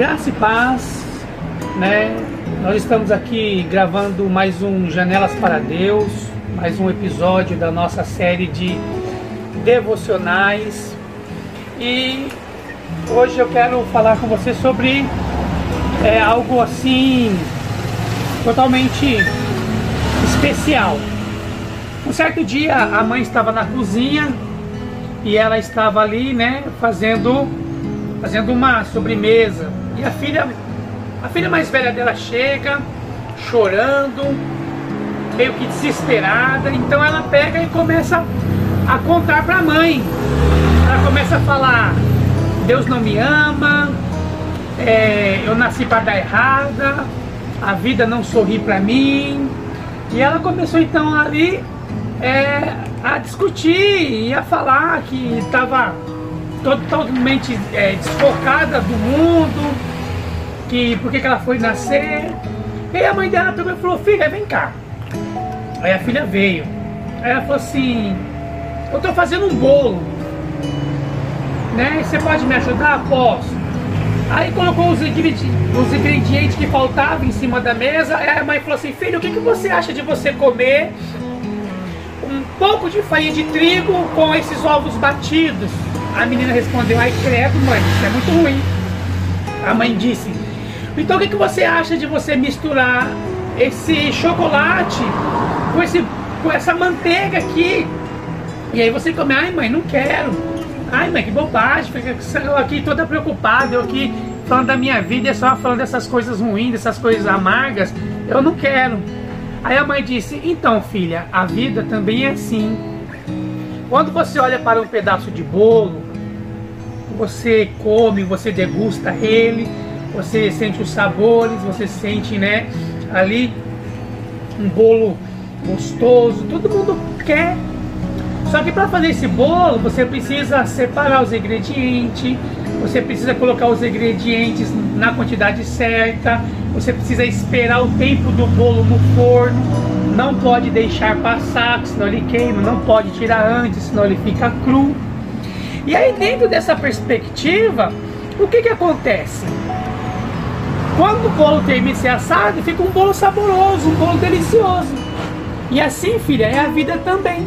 Graça e paz, né? Nós estamos aqui gravando mais um Janelas para Deus, mais um episódio da nossa série de devocionais. E hoje eu quero falar com você sobre é, algo assim totalmente especial. Um certo dia a mãe estava na cozinha e ela estava ali, né, fazendo fazendo uma sobremesa. E a filha a filha mais velha dela chega chorando, meio que desesperada, então ela pega e começa a contar para a mãe. Ela começa a falar: Deus não me ama, é, eu nasci para dar errada, a vida não sorri para mim. E ela começou então ali é, a discutir e a falar que estava totalmente é, desfocada do mundo, que por que ela foi nascer. E a mãe dela e falou, filha, vem cá. Aí a filha veio. Aí ela falou assim, eu estou fazendo um bolo. Né? Você pode me ajudar? Posso. Aí colocou os ingredientes, os ingredientes que faltavam em cima da mesa. Aí a mãe falou assim, filho, o que, que você acha de você comer um pouco de farinha de trigo com esses ovos batidos? A menina respondeu, ai credo mãe, isso é muito ruim. A mãe disse, então o que, que você acha de você misturar esse chocolate com, esse, com essa manteiga aqui? E aí você come, ai mãe, não quero. Ai mãe, que bobagem, fica aqui toda preocupada, eu aqui falando da minha vida, e só falando dessas coisas ruins, dessas coisas amargas, eu não quero. Aí a mãe disse, então filha, a vida também é assim. Quando você olha para um pedaço de bolo, você come, você degusta ele, você sente os sabores, você sente, né, ali um bolo gostoso, todo mundo quer. Só que para fazer esse bolo, você precisa separar os ingredientes, você precisa colocar os ingredientes na quantidade certa, você precisa esperar o tempo do bolo no forno, não pode deixar passar, senão ele queima, não pode tirar antes, senão ele fica cru. E aí dentro dessa perspectiva, o que que acontece? Quando o bolo termina de ser assado, fica um bolo saboroso, um bolo delicioso. E assim, filha, é a vida também.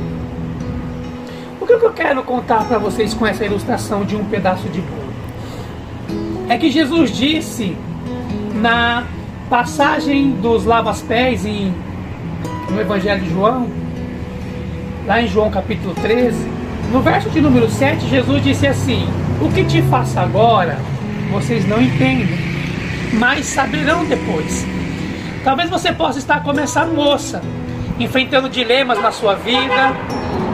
O que eu quero contar para vocês com essa ilustração de um pedaço de bolo? É que Jesus disse na passagem dos lavas-pés no Evangelho de João, lá em João capítulo 13, no verso de número 7, Jesus disse assim: O que te faço agora, vocês não entendem mas saberão depois. Talvez você possa estar começando moça, enfrentando dilemas na sua vida,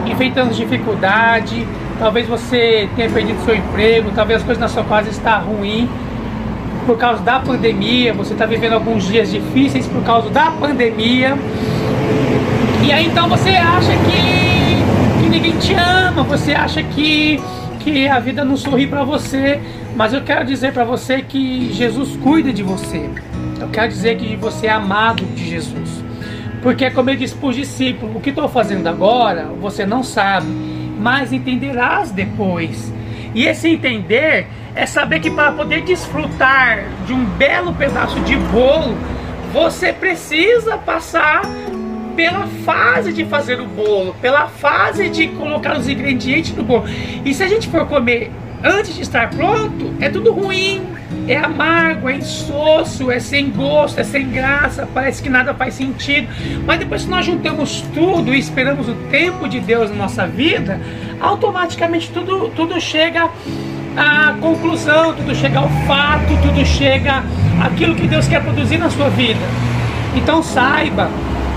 enfrentando dificuldade, talvez você tenha perdido seu emprego, talvez as coisas na sua casa estão ruins por causa da pandemia, você está vivendo alguns dias difíceis por causa da pandemia. E aí então você acha que, que ninguém te ama, você acha que que a vida não sorri para você, mas eu quero dizer para você que Jesus cuida de você. Eu quero dizer que você é amado de Jesus. Porque, como eu disse para os discípulos, o que estou fazendo agora você não sabe, mas entenderás depois. E esse entender é saber que para poder desfrutar de um belo pedaço de bolo, você precisa passar pela fase de fazer o bolo, pela fase de colocar os ingredientes no bolo. E se a gente for comer antes de estar pronto, é tudo ruim, é amargo, é insosso, é sem gosto, é sem graça, parece que nada faz sentido. Mas depois que nós juntamos tudo e esperamos o tempo de Deus na nossa vida, automaticamente tudo, tudo chega à conclusão, tudo chega ao fato, tudo chega àquilo que Deus quer produzir na sua vida. Então saiba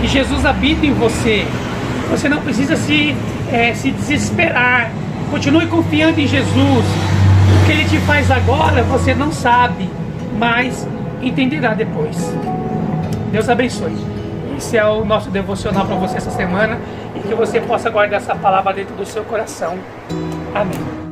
que Jesus habita em você. Você não precisa se, é, se desesperar. Continue confiando em Jesus. O que Ele te faz agora você não sabe, mas entenderá depois. Deus abençoe. Esse é o nosso devocional para você essa semana e que você possa guardar essa palavra dentro do seu coração. Amém.